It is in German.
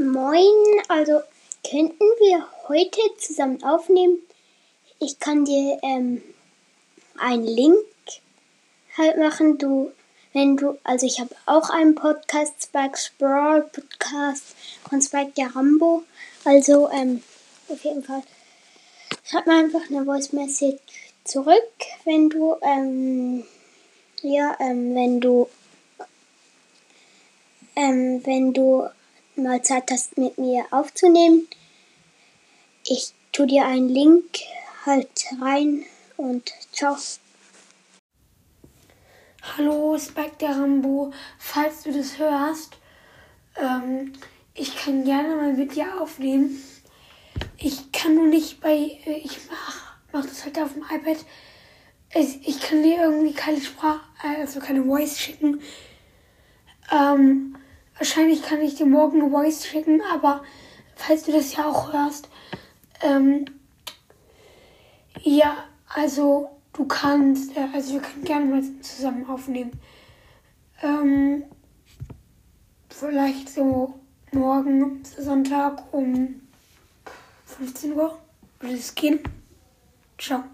Moin, also könnten wir heute zusammen aufnehmen? Ich kann dir ähm, einen Link halt machen. Du, wenn du, also ich habe auch einen Podcast, Spikes Brawl Podcast von Spike der Rambo. Also ähm, auf jeden Fall schreib mir einfach eine Voice Message zurück, wenn du ähm, ja, ähm, wenn du ähm, wenn du mal Zeit hast, mit mir aufzunehmen. Ich tue dir einen Link halt rein und ciao. Hallo, Spike der Rambo. Falls du das hörst, ähm, ich kann gerne mal mit dir aufnehmen. Ich kann nur nicht bei, äh, ich mach, mach das halt auf dem iPad. Ich, ich kann dir irgendwie keine Sprache, also keine Voice schicken. Ähm, Wahrscheinlich kann ich dir morgen eine Voice schicken, aber falls du das ja auch hörst, ähm, ja, also du kannst, äh, also wir können gerne mal zusammen aufnehmen. Ähm, vielleicht so morgen, Sonntag um 15 Uhr. Würde es gehen? Ciao.